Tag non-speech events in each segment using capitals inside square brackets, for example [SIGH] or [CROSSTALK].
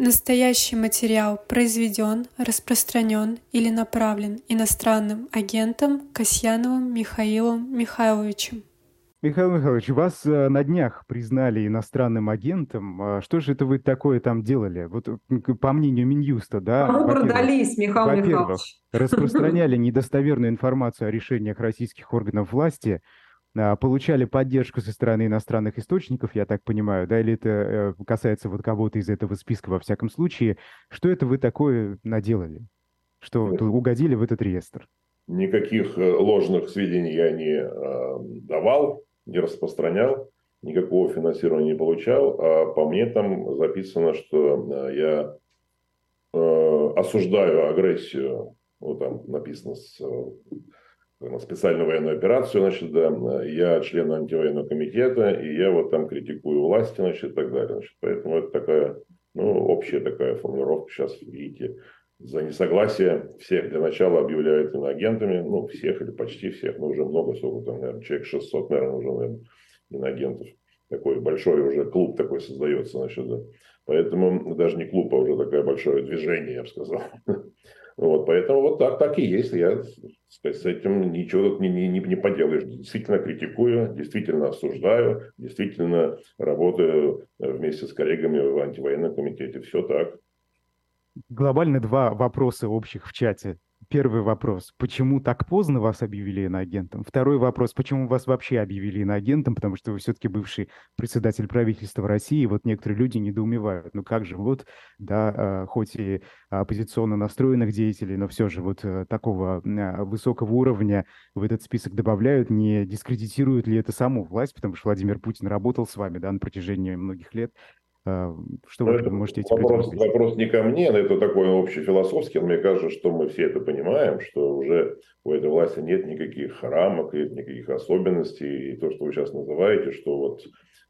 Настоящий материал произведен, распространен или направлен иностранным агентом Касьяновым Михаилом Михайловичем. Михаил Михайлович, вас э, на днях признали иностранным агентом. А что же это вы такое там делали? Вот по мнению Минюста, да? А вы продались, Михаил Михайлович. распространяли [LAUGHS] недостоверную информацию о решениях российских органов власти, получали поддержку со стороны иностранных источников, я так понимаю, да, или это э, касается вот кого-то из этого списка во всяком случае. Что это вы такое наделали? Что угодили в этот реестр? Никаких э, ложных сведений я не э, давал не распространял, никакого финансирования не получал. А по мне там записано, что я осуждаю агрессию, вот там написано с, э, специальную военную операцию, значит, да, я член антивоенного комитета, и я вот там критикую власти, значит, и так далее. Значит, поэтому это такая, ну, общая такая формулировка сейчас, видите, за несогласие всех для начала объявляют иноагентами, ну, всех или почти всех, но уже много, сколько там, наверное, человек 600, наверное, уже, наверное, иноагентов. Такой большой уже клуб такой создается, значит, да. Поэтому даже не клуб, а уже такое большое движение, я бы сказал. [LAUGHS] Вот, поэтому вот так, так и есть. Я сказать, с этим ничего не, не, не поделаешь. Действительно критикую, действительно осуждаю, действительно работаю вместе с коллегами в антивоенном комитете. Все так глобально два вопроса общих в чате. Первый вопрос, почему так поздно вас объявили иноагентом? Второй вопрос, почему вас вообще объявили иноагентом? Потому что вы все-таки бывший председатель правительства России, вот некоторые люди недоумевают, ну как же, вот, да, а, хоть и оппозиционно настроенных деятелей, но все же вот э, такого а, высокого уровня в этот список добавляют, не дискредитирует ли это саму власть, потому что Владимир Путин работал с вами, да, на протяжении многих лет, что вы это можете этим вопрос, вопрос не ко мне, но это такой общефилософский. Мне кажется, что мы все это понимаем, что уже у этой власти нет никаких рамок, нет никаких особенностей. И то, что вы сейчас называете, что вот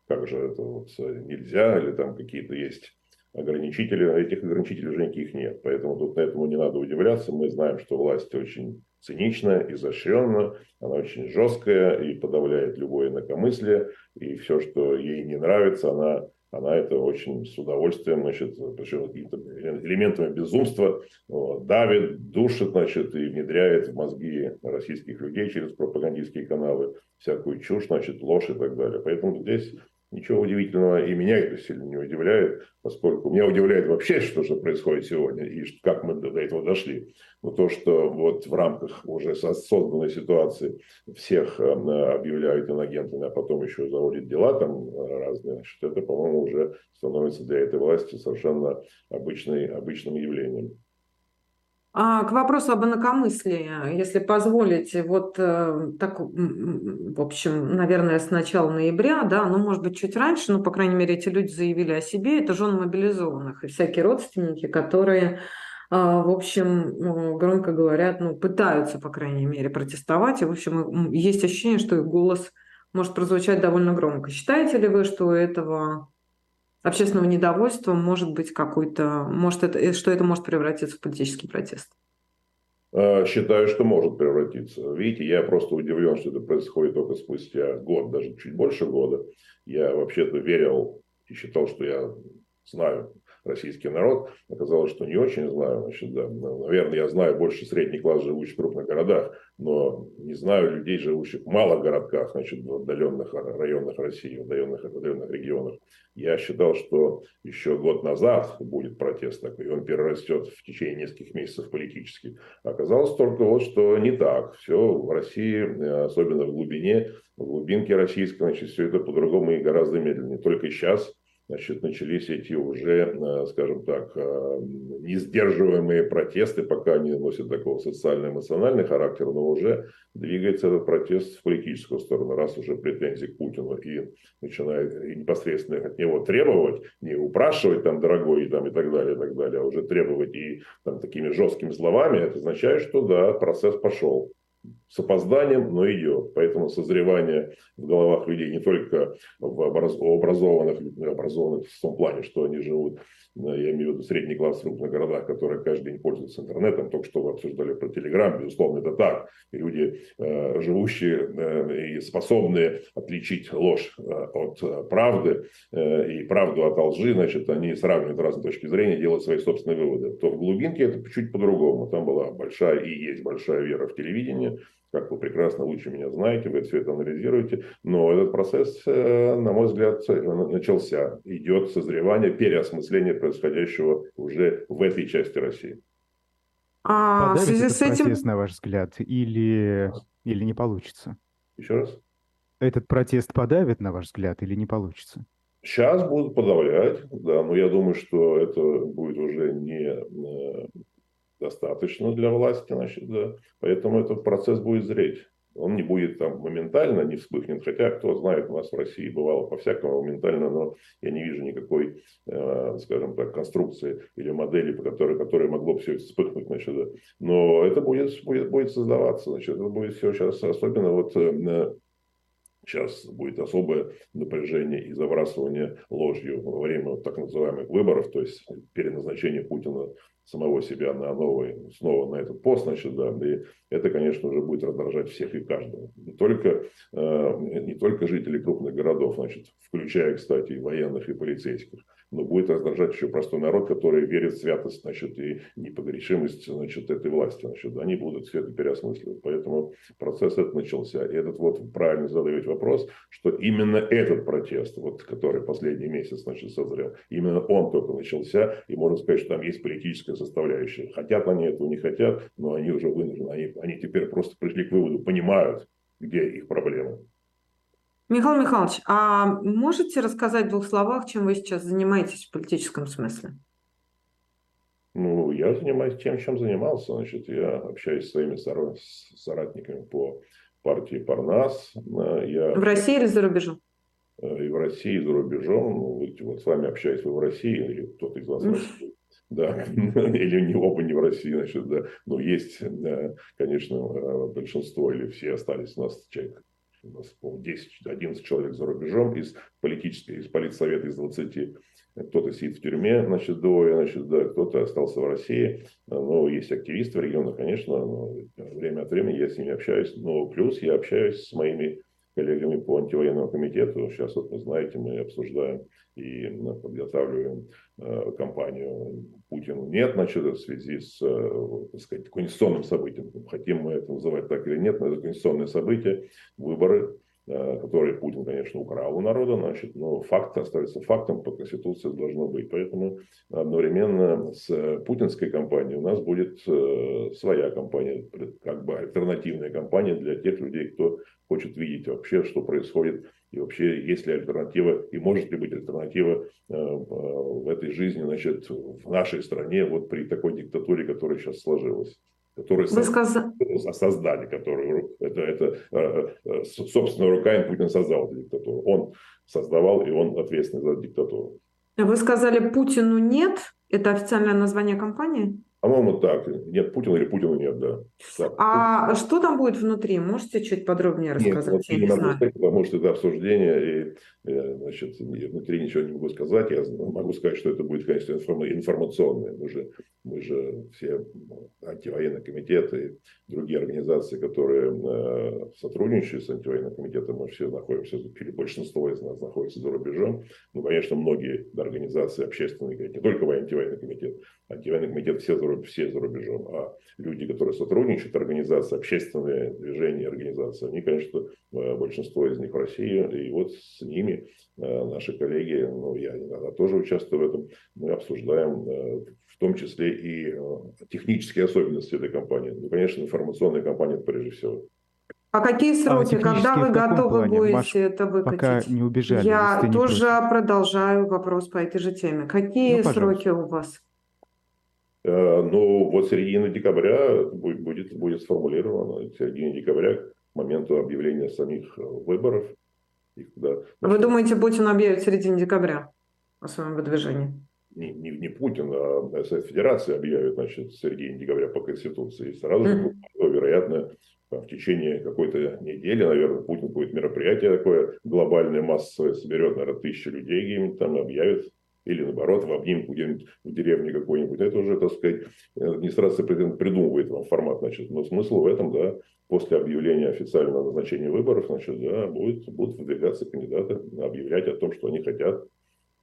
как же это вот нельзя, или там какие-то есть ограничители, а этих ограничителей уже никаких нет. Поэтому тут на этому не надо удивляться. Мы знаем, что власть очень цинична, изощренна, она очень жесткая и подавляет любое инакомыслие. И все, что ей не нравится, она она это очень с удовольствием, значит, причем какими-то элементами безумства вот, давит, душит, значит, и внедряет в мозги российских людей через пропагандистские каналы всякую чушь, значит, ложь и так далее. Поэтому здесь Ничего удивительного, и меня это сильно не удивляет, поскольку меня удивляет вообще, что же происходит сегодня, и как мы до этого дошли. Но то, что вот в рамках уже созданной ситуации всех э, объявляют инагентами, а потом еще заводят дела там э, разные, значит, это, по-моему, уже становится для этой власти совершенно обычной, обычным явлением. А, к вопросу об инакомыслии, если позволите, вот э, так, в общем, наверное, с начала ноября, да, ну, может быть, чуть раньше, но, по крайней мере, эти люди заявили о себе, это жены мобилизованных и всякие родственники, которые, а, в общем, громко говорят, ну, пытаются, по крайней мере, протестовать, и, в общем, есть ощущение, что их голос может прозвучать довольно громко. Считаете ли вы, что у этого общественного недовольства может быть какой-то, может это, э, что это может превратиться в политический протест? А, считаю, что может превратиться. Видите, я просто удивлен, что это происходит только спустя год, даже чуть больше года. Я вообще-то верил и считал, что я знаю российский народ. Оказалось, что не очень знаю. Значит, да, наверное, я знаю больше средний класс, живущих в крупных городах, но не знаю людей, живущих в малых городках, значит, в отдаленных районах России, в отдаленных, отдаленных регионах. Я считал, что еще год назад будет протест такой, и он перерастет в течение нескольких месяцев политически. Оказалось только вот, что не так. Все в России, особенно в глубине, в глубинке российской, значит, все это по-другому и гораздо медленнее. Только сейчас значит, начались эти уже, э, скажем так, э, несдерживаемые протесты, пока они носят такого социально-эмоциональный характер, но уже двигается этот протест в политическую сторону, раз уже претензии к Путину и начинает непосредственно от него требовать, не упрашивать там, дорогой, и, там, и так далее, и так далее, а уже требовать и там, такими жесткими словами, это означает, что да, процесс пошел. С опозданием, но идет. Поэтому созревание в головах людей не только в образованных, образованных в том плане, что они живут я имею в виду средний класс в крупных городах, которые каждый день пользуются интернетом. Только что вы обсуждали про Телеграм, безусловно, это так. Люди, э, живущие э, и способные отличить ложь э, от правды и правду от лжи, значит, они сравнивают разные точки зрения, делают свои собственные выводы. То в глубинке это чуть по-другому. Там была большая и есть большая вера в телевидение, как вы прекрасно лучше меня знаете, вы все это анализируете. Но этот процесс, э, на мой взгляд, э, начался. Идет созревание, переосмысление происходящего уже в этой части России. А в связи с этим... протест, на ваш взгляд, или, или не получится? Еще раз? Этот протест подавит, на ваш взгляд, или не получится? Сейчас будут подавлять, да, но я думаю, что это будет уже не э, достаточно для власти, значит, да. Поэтому этот процесс будет зреть. Он не будет там моментально, не вспыхнет. Хотя, кто знает, у нас в России бывало по-всякому моментально, но я не вижу никакой, э, скажем так, конструкции или модели, по которой, которой могло все вспыхнуть. Значит, да. Но это будет, будет, будет создаваться. Значит, это будет все сейчас, особенно вот э, Сейчас будет особое напряжение и забрасывание ложью во время вот так называемых выборов, то есть переназначение Путина самого себя на новый, снова на этот пост, значит, да, и это, конечно, уже будет раздражать всех и каждого. Не только, э, не только жителей крупных городов, значит, включая, кстати, и военных, и полицейских, но будет раздражать еще простой народ, который верит в святость, значит, и непогрешимость, значит, этой власти, значит, они будут все это переосмысливать. Поэтому процесс этот начался. И этот вот правильно задаете вопрос, что именно этот протест, вот, который последний месяц, значит, созрел, именно он только начался, и можно сказать, что там есть политическая составляющая. Хотят они этого, не хотят, но они уже вынуждены, они, они теперь просто пришли к выводу, понимают, где их проблемы. Михаил Михайлович, а можете рассказать в двух словах, чем вы сейчас занимаетесь в политическом смысле? Ну, я занимаюсь тем, чем занимался. Значит, я общаюсь с своими соратниками по партии Парнас. Я... В России или за рубежом? Э, и в России, и за рубежом. Ну, вот с вами общаюсь вы в России, или кто-то из вас в России. Да, [LAUGHS] или не оба не в России, значит, да. Но есть, конечно, э, большинство или все остались у нас человек у нас, по 10-11 человек за рубежом из политической, из политсовета из 20. Кто-то сидит в тюрьме, значит, двое, значит, да, кто-то остался в России. Но есть активисты в регионах, конечно, но время от времени я с ними общаюсь. Но плюс я общаюсь с моими коллегами по антивоенному комитету. Сейчас, вот вы знаете, мы обсуждаем и подготавливаем э, кампанию Путину нет, значит, в связи с, э, так сказать, конституционным событием. Хотим мы это называть так или нет, но это конституционное событие, выборы, э, которые Путин, конечно, украл у народа, значит, но факт остается фактом, по Конституции должно быть. Поэтому одновременно с путинской кампанией у нас будет своя кампания, как бы альтернативная кампания для тех людей, кто хочет видеть вообще, что происходит и вообще есть ли альтернатива и может ли быть альтернатива э, в этой жизни, значит, в нашей стране вот при такой диктатуре, которая сейчас сложилась которую Вы сказали... создали, которую это, это э, э, собственно руками Путин создал эту диктатуру. Он создавал и он ответственный за диктатуру. Вы сказали Путину нет. Это официальное название компании? По-моему, так. Нет Путина или Путина нет, да. Так. А что там будет внутри? Можете чуть подробнее рассказать? Нет, я не, могу сказать, потому что это обсуждение, и э, значит, внутри ничего не могу сказать. Я могу сказать, что это будет, конечно, информационное. Мы же, мы же все антивоенный комитет и другие организации, которые э, сотрудничают с антивоенным комитетом, мы все находимся, или большинство из нас находится за рубежом. Ну, конечно, многие организации общественные, не только антивоенный комитет, антивоенный комитет все за, все за рубежом, а люди, которые сотрудничают, организации, общественные движения, организации, они, конечно, э, большинство из них в России, и вот с ними э, наши коллеги, ну, я иногда тоже участвую в этом, мы обсуждаем э, в том числе и технические особенности этой компании. Ну, конечно, информационная компания прежде всего. А какие сроки, а когда вы готовы плане? будете Маш, это выкатить? Пока не убежали. Я тоже продолжаю вопрос по этой же теме. Какие ну, сроки у вас? Э, ну, вот середина декабря будет, будет, сформулировано, середина декабря, к моменту объявления самих э, выборов. Когда, Вы думаете, Путин объявит в середине декабря о своем выдвижении? Не, не, не Путин, а Совет Федерации объявит, значит, в середине декабря по Конституции. И сразу же, mm-hmm. вероятно, в течение какой-то недели, наверное, Путин будет мероприятие такое глобальное, массовое, соберет, наверное, тысячи людей где-нибудь там, объявит или наоборот в обнимку где-нибудь в деревне какой-нибудь. Это уже, так сказать, администрация придумывает вам формат, значит. Но смысл в этом, да, после объявления официального назначения выборов, значит, да, будет, будут выдвигаться кандидаты, объявлять о том, что они хотят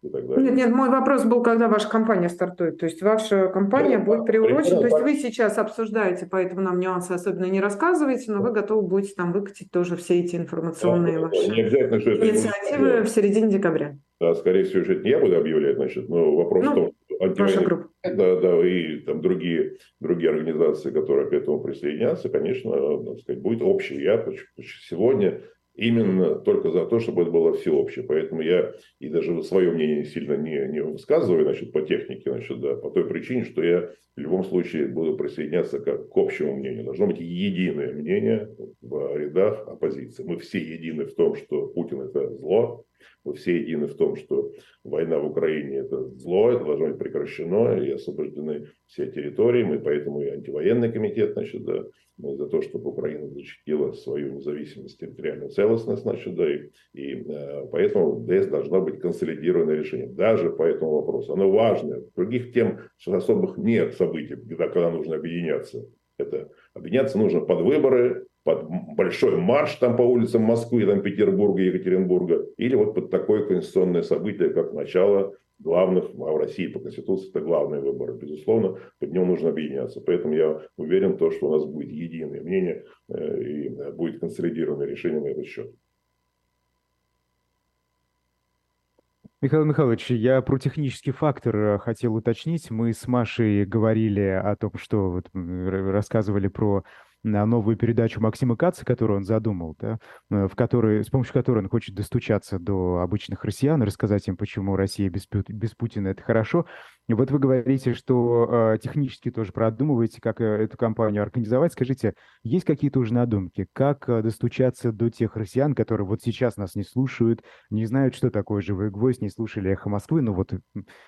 и так далее. Нет, нет, мой вопрос был, когда ваша компания стартует. То есть ваша компания ну, будет приурочена. То есть вы сейчас обсуждаете, поэтому нам нюансы особенно не рассказываете, но вы готовы будете там выкатить тоже все эти информационные да, ваши не обязательно, что это инициативы в середине декабря. Да, скорее всего, это не я буду объявлять, значит, но вопрос ну, в том, антивоенные, да, да, и там другие, другие организации, которые к этому присоединятся, конечно, так сказать, будет общий. Я сегодня именно только за то, чтобы это было всеобщее. Поэтому я и даже свое мнение сильно не, не высказываю значит, по технике, значит, да, по той причине, что я в любом случае буду присоединяться как к общему мнению. Должно быть единое мнение в рядах оппозиции. Мы все едины в том, что Путин это зло, мы все едины в том, что война в Украине это зло, это должно быть прекращено, и освобождены все территории. Мы поэтому и антивоенный комитет, значит, да, мы за то, чтобы Украина защитила свою независимость, территориальную целостность, значит, да, и, и э, поэтому здесь должно быть консолидированное решение, даже по этому вопросу. Оно важное. Других тем особых нет событий, когда нужно объединяться. Это объединяться нужно под выборы, под большой марш там по улицам Москвы, там Петербурга, Екатеринбурга, или вот под такое конституционное событие, как начало главных, а в России по Конституции это главные выборы. Безусловно, под ним нужно объединяться. Поэтому я уверен, в том, что у нас будет единое мнение э, и э, будет консолидированное решение на этот счет. Михаил Михайлович, я про технический фактор э, хотел уточнить. Мы с Машей говорили о том, что вот рассказывали про на новую передачу Максима Каца, которую он задумал, да, э, в которой, с помощью которой он хочет достучаться до обычных россиян, рассказать им, почему Россия без, без Путина – это хорошо. И вот вы говорите, что э, технически тоже продумываете, как э, эту кампанию организовать. Скажите, есть какие-то уже надумки, как э, достучаться до тех россиян, которые вот сейчас нас не слушают, не знают, что такое «Живой гвоздь», не слушали «Эхо Москвы», ну вот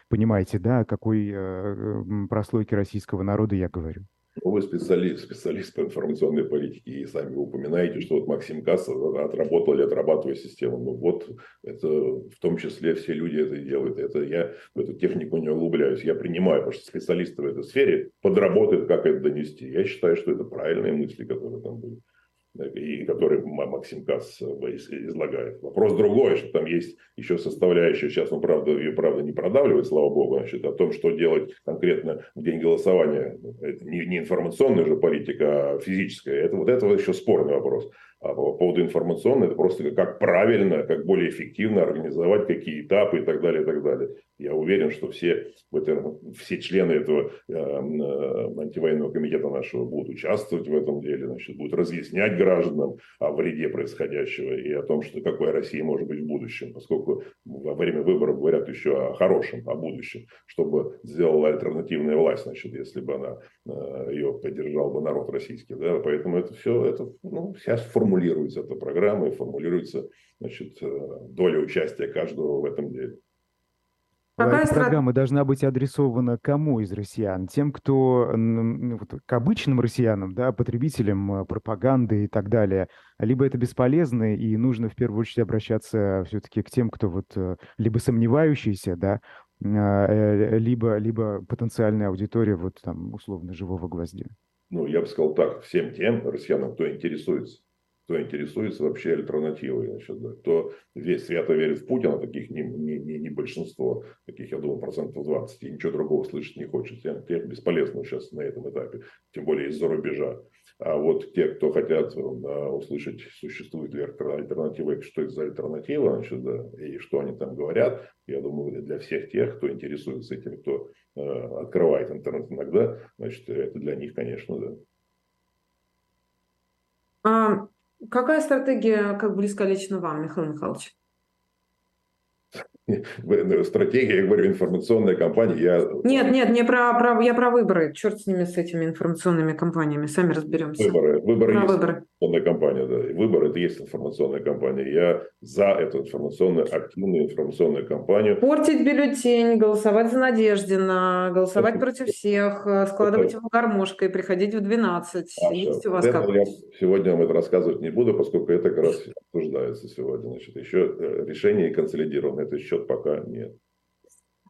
понимаете, да, о какой э, прослойке российского народа я говорю? Ну, вы специалист, специалист по информационной политике и сами упоминаете, что вот Максим Касса отработал или отрабатывает систему. Ну вот это в том числе все люди это делают. Это я в эту технику не углубляюсь. Я принимаю, потому что специалисты в этой сфере подработают, как это донести. Я считаю, что это правильные мысли, которые там будут и который Максим Касс э, излагает. Вопрос другой, что там есть еще составляющая, сейчас он, правда, ее, правда, не продавливает, слава богу, значит, о том, что делать конкретно в день голосования. Это не, не информационная же политика, а физическая. Это вот это еще спорный вопрос. А по поводу информационной, это просто как правильно, как более эффективно организовать, какие этапы и так далее, и так далее. Я уверен, что все, все члены этого э, э, антивоенного комитета нашего будут участвовать в этом деле, значит, будут разъяснять гражданам о вреде происходящего и о том, что какой Россия может быть в будущем, поскольку во время выборов говорят еще о хорошем, о будущем, чтобы сделала альтернативная власть, значит, если бы она, э, ее поддержал бы народ российский. Да? Поэтому это все, это ну, сейчас формулируется эта программа и формулируется значит, э, доля участия каждого в этом деле. Какая Эта программа должна быть адресована кому из россиян? Тем, кто ну, вот, к обычным россиянам, да, потребителям э, пропаганды и так далее. Либо это бесполезно, и нужно в первую очередь обращаться все-таки к тем, кто вот э, либо сомневающийся, да, либо, либо потенциальная аудитория вот там условно живого гвоздя. Ну, я бы сказал так, всем тем россиянам, кто интересуется кто интересуется вообще альтернативой. Значит, да. Кто весь свято верит в Путина, таких не, не, не, не большинство, таких, я думаю, процентов 20, и ничего другого слышать не хочет. Тем, тем бесполезно сейчас на этом этапе, тем более из-за рубежа. А вот те, кто хотят да, услышать, существует ли альтернатива, что это за альтернатива, значит, да, и что они там говорят, я думаю, для всех тех, кто интересуется этим, кто э, открывает интернет иногда, значит, это для них, конечно, да. Какая стратегия как близка лично вам, Михаил Михайлович? Ну, стратегия, я говорю, информационная кампания. Я... Нет, нет, не про, про, я про выборы. Черт с ними, с этими информационными кампаниями. Сами разберемся. Выборы. Выборы, про есть, выборы. Информационная кампания, да. Выбор это есть информационная кампания. Я за эту информационную, активную информационную кампанию. Портить бюллетень, голосовать за Надеждина, голосовать это, против всех, э, складывать это, его гармошкой, приходить в 12. А, есть у вас как Я сегодня вам это рассказывать не буду, поскольку это как раз обсуждается сегодня. Значит, еще э, решение консолидировано, это счет пока нет.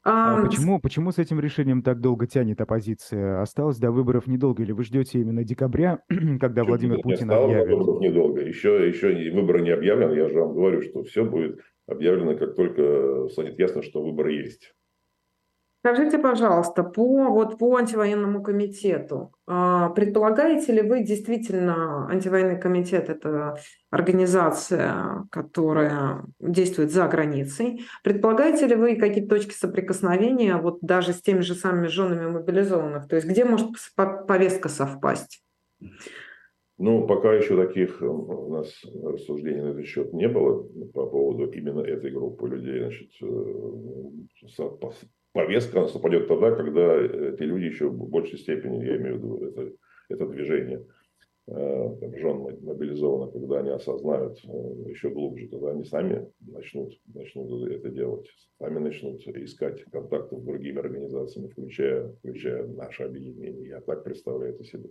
А, почему, почему с этим решением так долго тянет оппозиция? Осталось до выборов недолго, или вы ждете именно декабря, [CLEARS THROAT] когда Чуть Владимир Путин объявит? Выборов недолго. Еще, еще выборы не объявлены. Я же вам говорю, что все будет объявлено, как только станет ясно, что выборы есть. Скажите, пожалуйста, по, вот по антивоенному комитету, а, предполагаете ли вы действительно, антивоенный комитет – это организация, которая действует за границей, предполагаете ли вы какие-то точки соприкосновения вот даже с теми же самыми женами мобилизованных? То есть где может повестка совпасть? Ну, пока еще таких э, у нас рассуждений на этот счет не было по поводу именно этой группы людей. Значит, э, повестка она совпадет тогда, когда эти люди еще в большей степени, я имею в виду это, это движение э, там, жен мобилизованных, когда они осознают э, еще глубже, тогда они сами начнут, начнут это делать, сами начнут искать контакты с другими организациями, включая, включая наше объединение. Я так представляю это себе.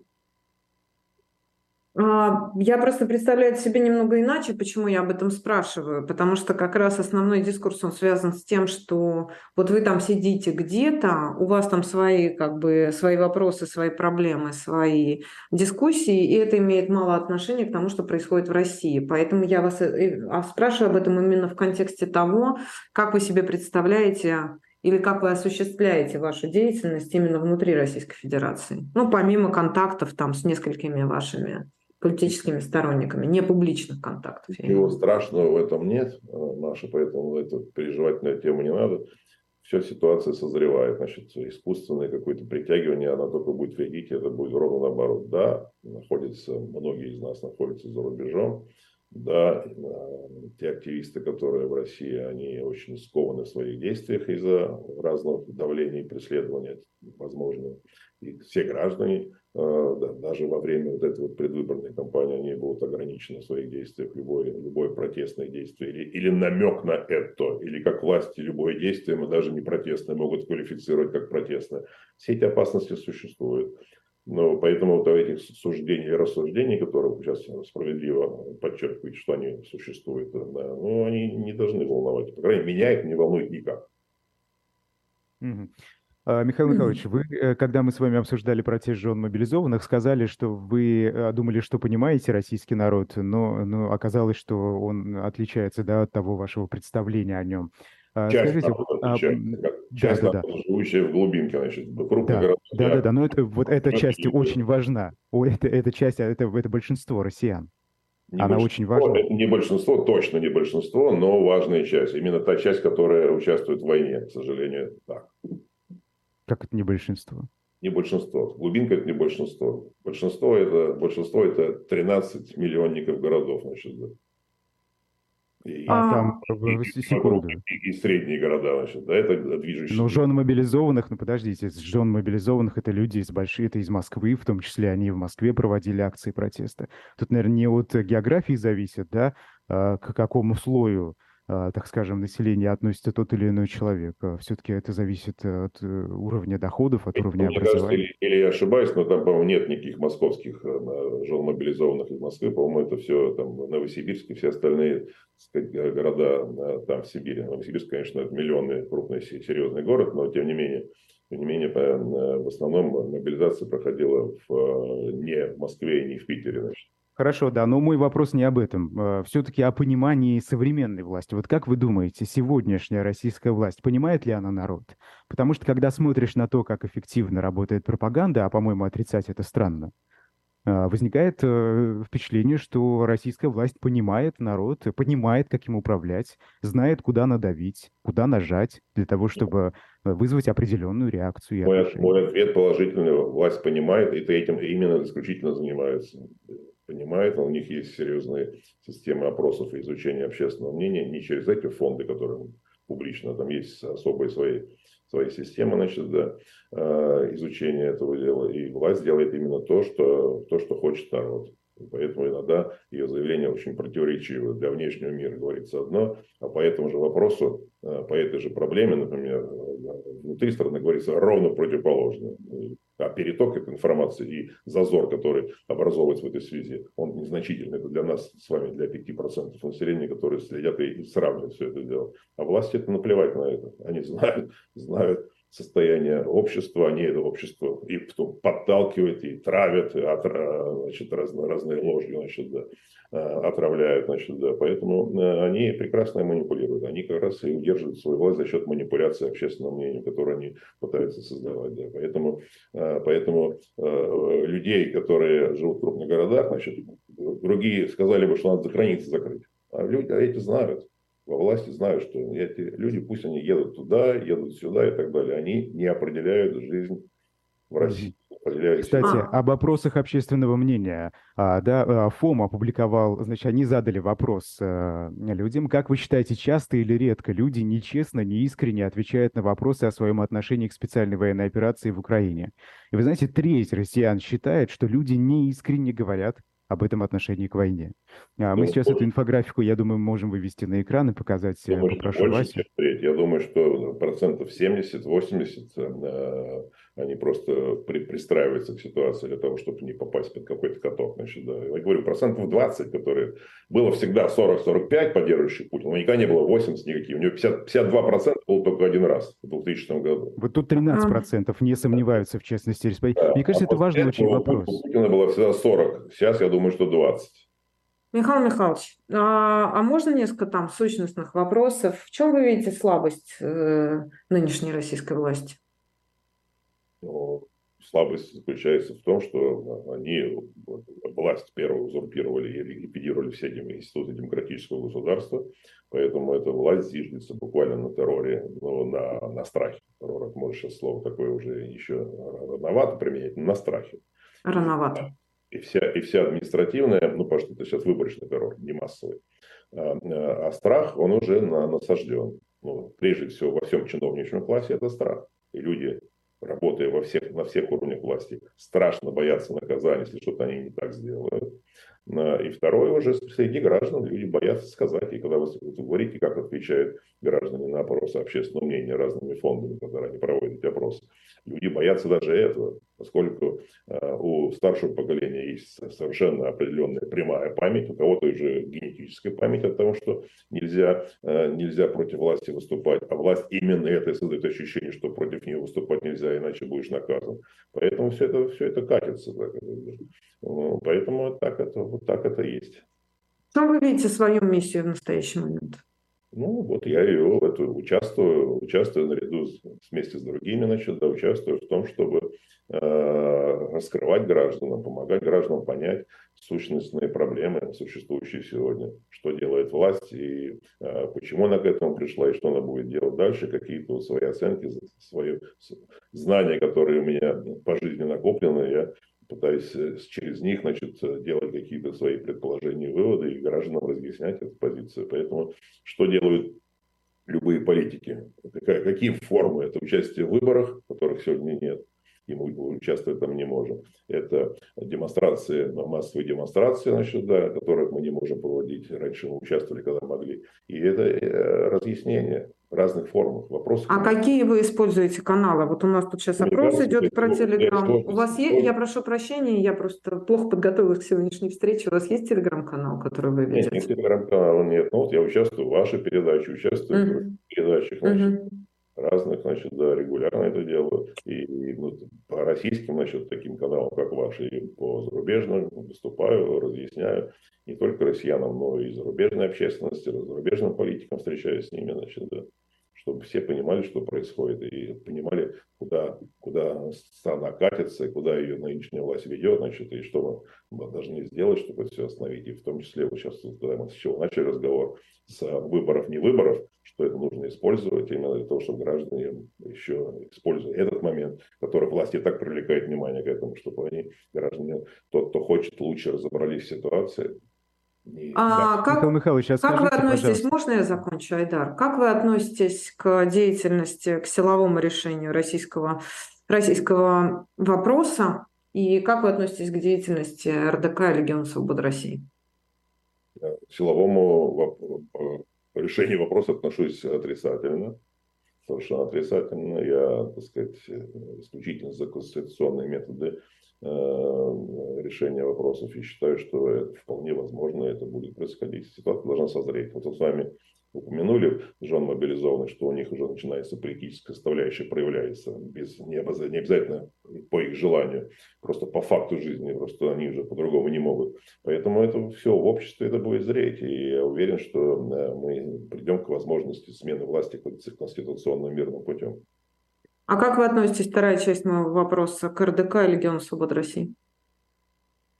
А, я просто представляю себе немного иначе, почему я об этом спрашиваю, потому что как раз основной дискурс, он связан с тем, что вот вы там сидите где-то, у вас там свои, как бы, свои вопросы, свои проблемы, свои дискуссии, и это имеет мало отношения к тому, что происходит в России. Поэтому я вас э, а спрашиваю об этом именно в контексте того, как вы себе представляете или как вы осуществляете вашу деятельность именно внутри Российской Федерации? Ну, помимо контактов там с несколькими вашими политическими сторонниками, не публичных контактов. Ничего страшного в этом нет, Маша, поэтому это переживать на эту тему не надо. Все ситуация созревает. Значит, искусственное какое-то притягивание, она только будет вредить, это будет ровно наоборот. Да, находится, многие из нас находятся за рубежом. Да, те активисты, которые в России, они очень скованы в своих действиях из-за разных давлений и преследований, возможно. И все граждане Э, да, даже во время вот этой вот предвыборной кампании они будут ограничены в своих действиях. Любое, любое протестное действие или, или намек на это, или как власти любое действие, мы даже не протестное, могут квалифицировать как протестное. Все эти опасности существуют. Но поэтому вот этих суждений и рассуждений, которые сейчас справедливо подчеркивают, что они существуют, да, ну, они не должны волновать. По крайней мере, меня это не волнует никак. А, Михаил Михайлович, вы, э, когда мы с вами обсуждали протест жен мобилизованных, сказали, что вы э, думали, что понимаете российский народ, но, но оказалось, что он отличается да, от того вашего представления о нем. А, часть Скажите, народа, а, часть да, да, народа, да. живущая в глубинке, значит, крупных да, городах. Да, да, да, но это, вот эта часть очень важна. Это, эта часть, это, это большинство россиян. Не Она очень важна. Не большинство, точно не большинство, но важная часть. Именно та часть, которая участвует в войне, к сожалению, так. Как это не большинство? Не большинство. Глубинка это не большинство. Большинство это, большинство это 13 миллионников городов, значит, да. И, а там, и, секунду. И, и средние города, значит, да, это движущие. Но жен мобилизованных, ну подождите, жен мобилизованных это люди из больших, это из Москвы, в том числе они в Москве проводили акции протеста. Тут, наверное, не от географии зависит, да, а к какому слою так скажем, населения относится тот или иной человек. А Все-таки это зависит от э, уровня доходов, от уровня Мне образования. Кажется, или, или я ошибаюсь, но там, по-моему, нет никаких московских э, жен мобилизованных из Москвы. По-моему, это все там Новосибирск и все остальные сказать, города э, там в Сибири. Новосибирск, конечно, это миллионный крупный серьезный город, но тем не менее тем не менее, в основном мобилизация проходила в, не в Москве и не в Питере. Значит. Хорошо, да, но мой вопрос не об этом. Э, Все-таки о понимании современной власти. Вот как вы думаете, сегодняшняя российская власть, понимает ли она народ? Потому что когда смотришь на то, как эффективно работает пропаганда, а, по-моему, отрицать это странно, э, возникает э, впечатление, что российская власть понимает народ, понимает, как им управлять, знает, куда надавить, куда нажать для того, чтобы вызвать определенную реакцию. Мой, мой ответ положительный. Власть понимает, и этим именно исключительно занимается понимает, у них есть серьезные системы опросов и изучения общественного мнения, не через эти фонды, которые публично, там есть особые свои, свои системы, значит, да, э, изучения этого дела, и власть делает именно то, что, то, что хочет народ. Поэтому иногда ее заявления очень противоречивы. Для внешнего мира говорится одно, а по этому же вопросу, э, по этой же проблеме, например, э, внутри страны говорится ровно противоположное. А переток этой информации и зазор, который образовывается в этой связи, он незначительный. Это для нас с вами, для 5% населения, которые следят и сравнивают все это дело. А власти это наплевать на это. Они знают, знают, состояние общества, они это общество и подталкивают, и травят, и отра, значит, разные, разные ложи значит, да, э, отравляют. Значит, да. Поэтому э, они прекрасно манипулируют. Они как раз и удерживают свою власть за счет манипуляции общественным мнением, которое они пытаются создавать. Да. Поэтому, э, поэтому людей, которые живут в крупных городах, значит, другие сказали бы, что надо за границы закрыть. А люди а эти знают во власти знают, что эти люди, пусть они едут туда, едут сюда и так далее, они не определяют жизнь в России. Кстати, а. об опросах общественного мнения. А, да, а, ФОМ опубликовал, значит, они задали вопрос а, людям, как вы считаете, часто или редко люди нечестно, неискренне отвечают на вопросы о своем отношении к специальной военной операции в Украине? И вы знаете, треть россиян считает, что люди неискренне говорят об этом отношении к войне. А мы ну, сейчас эту инфографику, я думаю, можем вывести на экран и показать. Э, думаю, попрошу Васю. Я думаю, что процентов 70-80 э, они просто при, пристраиваются к ситуации для того, чтобы не попасть под какой-то каток. Значит, да. Я говорю, процентов 20, которые было всегда 40-45 поддерживающих Путина, но никогда не было 80 никаких. У него 50, 52% было только один раз в 2000 году. Вот тут 13% не сомневаются в честности. Да. Мне кажется, а это важный очень вопрос. У Путина было всегда 40, сейчас я думаю, что 20. Михаил Михайлович, а, а можно несколько там сущностных вопросов? В чем вы видите слабость э, нынешней российской власти? Но слабость заключается в том, что они власть первую узурпировали и ликвидировали все институты демократического государства, поэтому эта власть зиждется буквально на терроре, ну, на, на страхе. Террор, может, сейчас слово такое уже еще рановато применять, на страхе. Рановато. И вся, и вся административная, ну, потому что это сейчас выборочный террор, не массовый. А, а страх, он уже на, насажден. Ну, прежде всего, во всем чиновничьем классе это страх. И люди работая во всех, на всех уровнях власти, страшно боятся наказания, если что-то они не так сделают. И второе уже среди граждан люди боятся сказать. И когда вы говорите, как отвечают граждане на опросы общественного мнения разными фондами, которые они проводят опросы, люди боятся даже этого, поскольку э, у старшего поколения есть совершенно определенная прямая память, у кого-то уже генетическая память от того, что нельзя, э, нельзя против власти выступать, а власть именно это создает ощущение, что против нее выступать нельзя, иначе будешь наказан. Поэтому все это, все это катится. Так. Ну, поэтому так это, вот так это есть. Что вы видите свою миссию в настоящий момент? Ну, вот я ее это, участвую, участвую наряду с, вместе с другими, значит, да, участвую в том, чтобы э, раскрывать гражданам, помогать гражданам понять сущностные проблемы, существующие сегодня, что делает власть и э, почему она к этому пришла и что она будет делать дальше, какие-то свои оценки, свои знания, которые у меня по жизни накоплены, я пытаюсь э, через них значит, э, делать какие-то свои предположения, выводы и гражданам разъяснять эту позицию. Поэтому что делают любые политики? Какие формы? Это участие в выборах, которых сегодня нет и мы участвовать там не можем. Это демонстрации, массовые демонстрации, значит, да, которых мы не можем проводить. Раньше мы участвовали, когда могли. И это э, разъяснение разных формах вопросов. А какие вы используете каналы? Вот у нас тут сейчас опрос идет про Телеграм. У вас есть, я прошу прощения, я просто плохо подготовилась к сегодняшней встрече. У вас есть Телеграм-канал, который вы ведете? Нет, нет Телеграм-канала нет. Ну вот я участвую в вашей передаче, участвую uh-huh. в передачах. Значит, uh-huh разных, значит, да, регулярно это делаю. И, ну, по российским, значит, таким каналам, как ваш, по зарубежным выступаю, разъясняю не только россиянам, но и зарубежной общественности, зарубежным политикам встречаюсь с ними, значит, да, чтобы все понимали, что происходит, и понимали, куда, куда страна катится, куда ее нынешняя власть ведет, значит, и что мы должны сделать, чтобы это все остановить. И в том числе, вот сейчас, когда мы с чего начали разговор, с выборов, не выборов, что это нужно использовать именно для того, чтобы граждане еще использовали этот момент, который власти так привлекает внимание к этому, чтобы они, граждане, тот, кто хочет, лучше разобрались в ситуации, а, как, Михаил Михайлович, а как вы относитесь, пожалуйста. можно я закончу, Айдар? Как вы относитесь к деятельности, к силовому решению российского, российского вопроса И как вы относитесь к деятельности РДК и Легиона Свободы России? К силовому решению вопроса отношусь отрицательно. Совершенно отрицательно. Я, так сказать, исключительно за конституционные методы э, решения вопросов и считаю, что это вполне возможно, это будет происходить. Ситуация должна созреть. Вот с вами упомянули, жен мобилизованных, что у них уже начинается политическая составляющая, проявляется, без, не, обязательно по их желанию, просто по факту жизни, просто они уже по-другому не могут. Поэтому это все в обществе это будет зреть, и я уверен, что э, мы придем к возможности смены власти конституционным мирным путем. А как вы относитесь, вторая часть моего вопроса, к РДК и Легиону Свободы России?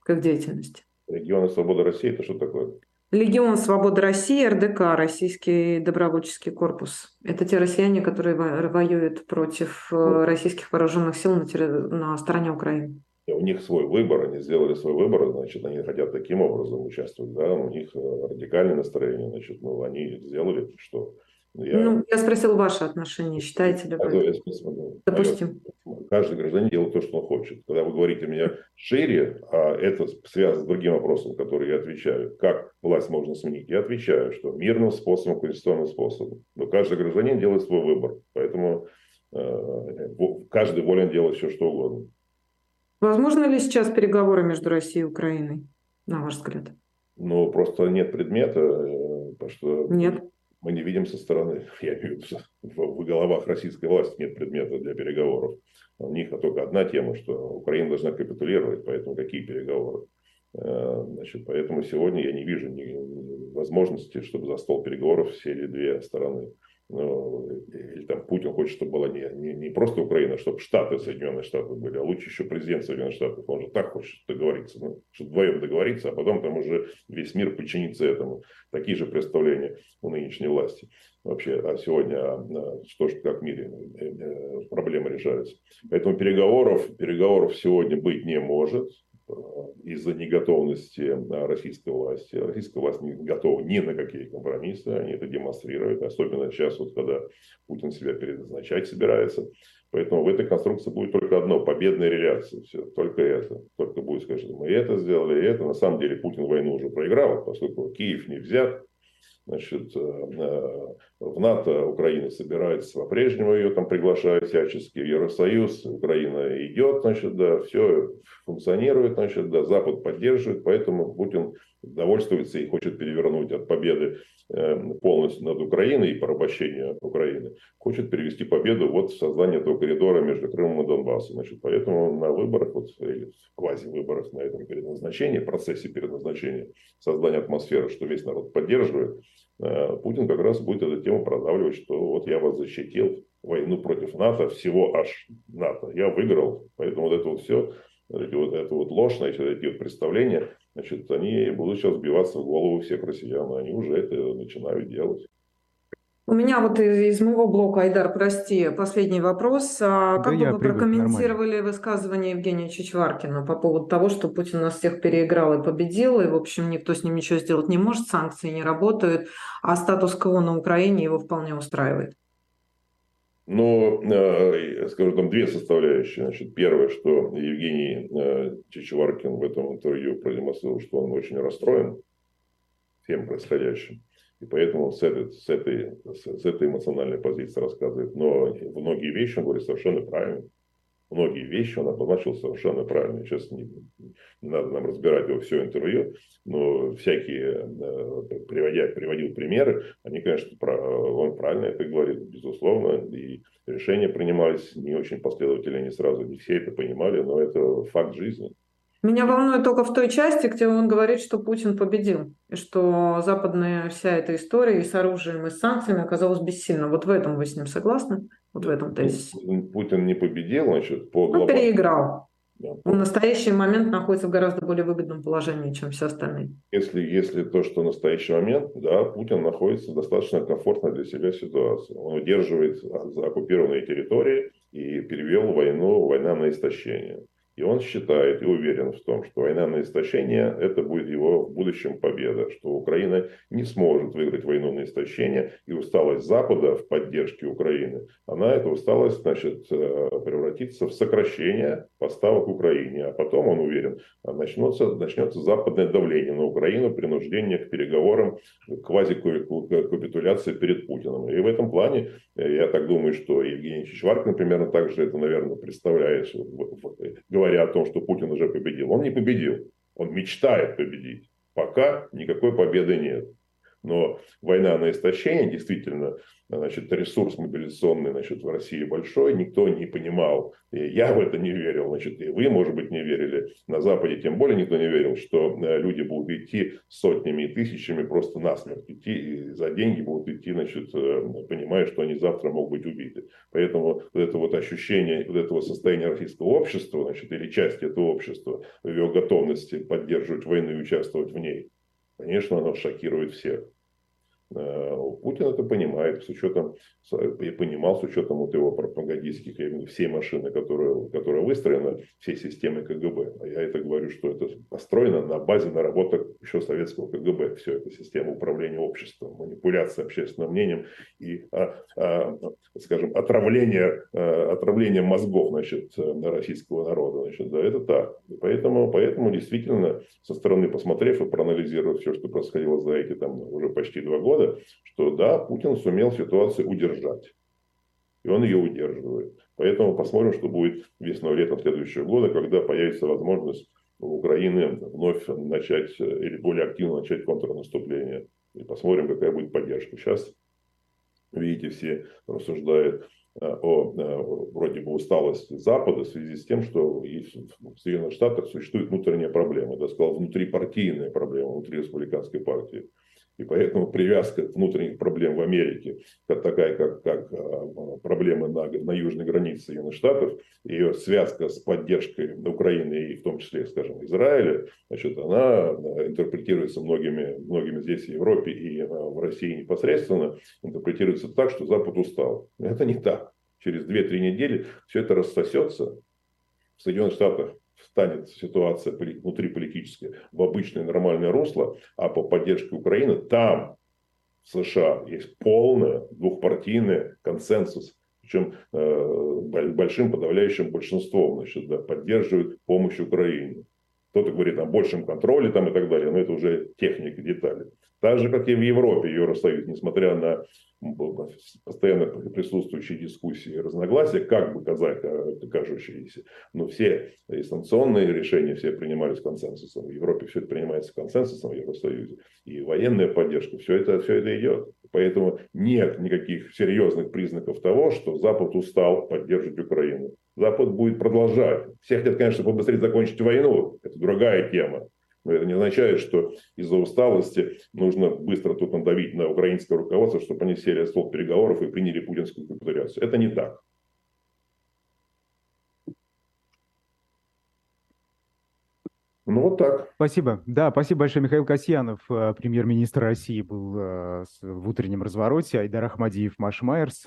Как деятельности? Регионы Свободы России – это что такое? Легион Свободы России, РДК, Российский добровольческий корпус. Это те россияне, которые воюют против э, российских вооруженных сил на, терри... на стороне Украины. У них свой выбор, они сделали свой выбор, значит, они хотят таким образом участвовать, да, у них э, радикальное настроение, значит, ну, они сделали что? Я... Ну, я спросил ваше отношение. Считаете ли вы это допустим? Каждый гражданин делает то, что он хочет. Когда вы говорите меня шире, а это связано с другим вопросом, который я отвечаю, как власть можно сменить, я отвечаю, что мирным способом, конституционным способом. Но каждый гражданин делает свой выбор. Поэтому э, каждый волен делать все, что угодно. Возможно ли сейчас переговоры между Россией и Украиной, на ваш взгляд? Ну, просто нет предмета. Э, потому что нет мы не видим со стороны, [LAUGHS] я имею в виду, в головах российской власти нет предмета для переговоров. У них только одна тема, что Украина должна капитулировать, поэтому какие переговоры? Э, значит, поэтому сегодня я не вижу ни возможности, чтобы за стол переговоров сели две стороны или там Путин хочет, чтобы была не, не, не просто Украина, а чтобы Штаты, Соединенные Штаты были, а лучше еще президент Соединенных Штатов. Он же так хочет договориться, ну, чтобы вдвоем договориться, а потом там уже весь мир подчинится этому. Такие же представления у нынешней власти. Вообще, а сегодня а, что же как в мире э, э, проблемы решаются. Поэтому переговоров, переговоров сегодня быть не может. Э, из-за неготовности э, российской власти. Российская власть не готова ни на какие компромиссы, они это демонстрируют, особенно сейчас, вот, когда Путин себя переназначать собирается. Поэтому в этой конструкции будет только одно – победная реляция. Все, только это. Только будет сказать, мы это сделали, и это. На самом деле Путин войну уже проиграл, поскольку Киев не взят, Значит, э, э, в НАТО Украина собирается по-прежнему ее там приглашают всячески, в Евросоюз Украина идет, значит, да, все функционирует, значит, да, Запад поддерживает, поэтому Путин довольствуется и хочет перевернуть от победы э, полностью над Украиной и порабощения Украины, хочет перевести победу вот в создание этого коридора между Крымом и Донбассом. Значит, поэтому на выборах, вот, или в квази-выборах на этом переназначении, процессе переназначения, создания атмосферы, что весь народ поддерживает, э, Путин как раз будет эту тему продавливать, что вот я вас защитил, войну против НАТО, всего аж НАТО, я выиграл, поэтому вот это вот все вот, это вот значит, эти вот представления, значит, они будут сейчас вбиваться в голову всех россиян, они уже это начинают делать. У меня вот из моего блока, Айдар, прости, последний вопрос. А как да бы вы прокомментировали нормально. высказывание Евгения Чичваркина по поводу того, что Путин нас всех переиграл и победил, и, в общем, никто с ним ничего сделать не может, санкции не работают, а статус-кво на Украине его вполне устраивает? Но, э, скажу, там две составляющие. Значит, первое, что Евгений э, Чичеваркин в этом интервью продемонстрировал, что он очень расстроен всем происходящим. И поэтому с этой, с, этой, с этой эмоциональной позиции рассказывает. Но многие вещи он говорит совершенно правильно многие вещи он обозначил совершенно правильно. Сейчас не, не надо нам разбирать его все интервью, но всякие, э, приводя, приводил примеры, они, конечно, он правильно это говорит, безусловно, и решения принимались не очень последовательно, не сразу, не все это понимали, но это факт жизни. Меня волнует только в той части, где он говорит, что Путин победил, и что западная вся эта история и с оружием, и с санкциями оказалась бессильна. Вот в этом вы с ним согласны? Вот в этом тезисе. Путин не победил, значит, по глобальному... Он переиграл. Да. Он в настоящий момент находится в гораздо более выгодном положении, чем все остальные. Если, если то, что в настоящий момент, да, Путин находится в достаточно комфортной для себя ситуации. Он удерживает оккупированные территории и перевел войну, война на истощение. И он считает и уверен в том, что война на истощение – это будет его в будущем победа, что Украина не сможет выиграть войну на истощение, и усталость Запада в поддержке Украины, она, эта усталость, значит, э, превратится в сокращение поставок Украине. А потом, он уверен, начнется, начнется западное давление на Украину, принуждение к переговорам, квазикапитуляции перед Путиным. И в этом плане, э, я так думаю, что Евгений Чичваркин примерно так же это, наверное, представляет, говоря о том, что Путин уже победил. Он не победил, он мечтает победить. Пока никакой победы нет. Но война на истощение действительно значит, ресурс мобилизационный значит, в России большой, никто не понимал, и я в это не верил, значит, и вы, может быть, не верили, на Западе тем более никто не верил, что э, люди будут идти сотнями и тысячами просто насмерть, идти за деньги будут идти, значит, э, понимая, что они завтра могут быть убиты. Поэтому вот это вот ощущение вот этого состояния российского общества, значит, или части этого общества в его готовности поддерживать войну и участвовать в ней, конечно, оно шокирует всех. Э, Путин это понимает с учетом, и понимал с учетом вот его пропагандистских, я имею всей машины, которая, которая выстроена, всей системы КГБ. А я это говорю, что это построено на базе наработок еще советского КГБ. Все это система управления обществом, манипуляция общественным мнением и, а, а, скажем, отравление, а, отравление мозгов значит, российского народа. Значит, да, это так. И поэтому, поэтому действительно со стороны посмотрев и проанализировав все, что происходило за эти там уже почти два года, года, что да, Путин сумел ситуацию удержать. И он ее удерживает. Поэтому посмотрим, что будет весной-летом следующего года, когда появится возможность у Украины вновь начать или более активно начать контрнаступление. И посмотрим, какая будет поддержка. Сейчас, видите, все рассуждают э, о, о вроде бы усталости Запада в связи с тем, что в Соединенных Штатах существует внутренняя проблема. Я сказал, внутрипартийная проблема внутри республиканской партии. И поэтому привязка внутренних проблем в Америке, как такая как, как а, проблема на, на южной границе Соединенных Штатов, ее связка с поддержкой Украины и в том числе, скажем, Израиля, значит, она интерпретируется многими, многими здесь в Европе и а, в России непосредственно, интерпретируется так, что Запад устал. Это не так. Через 2-3 недели все это рассосется. В Соединенных Штатах станет ситуация внутриполитическая в обычное нормальное русло, а по поддержке Украины там, в США, есть полный двухпартийный консенсус, причем э, большим подавляющим большинством значит, да, поддерживают помощь Украине. Кто-то говорит о большем контроле там и так далее, но это уже техника, детали. Так же, как и в Европе, Евросоюз, несмотря на постоянно присутствующие дискуссии разногласия, как бы казать, кажущиеся, но все инстанционные решения все принимались консенсусом. В Европе все это принимается консенсусом, в Евросоюзе. И военная поддержка, все это, все это идет. Поэтому нет никаких серьезных признаков того, что Запад устал поддерживать Украину. Запад будет продолжать. Все хотят, конечно, побыстрее закончить войну. Это другая тема. Но это не означает, что из-за усталости нужно быстро тут надавить на украинское руководство, чтобы они сели за стол переговоров и приняли путинскую капитуляцию. Это не так. Ну, вот так. Спасибо. Да, спасибо большое. Михаил Касьянов, э, премьер-министр России, был э, в утреннем развороте. Айдар Ахмадиев, Маш Майерс.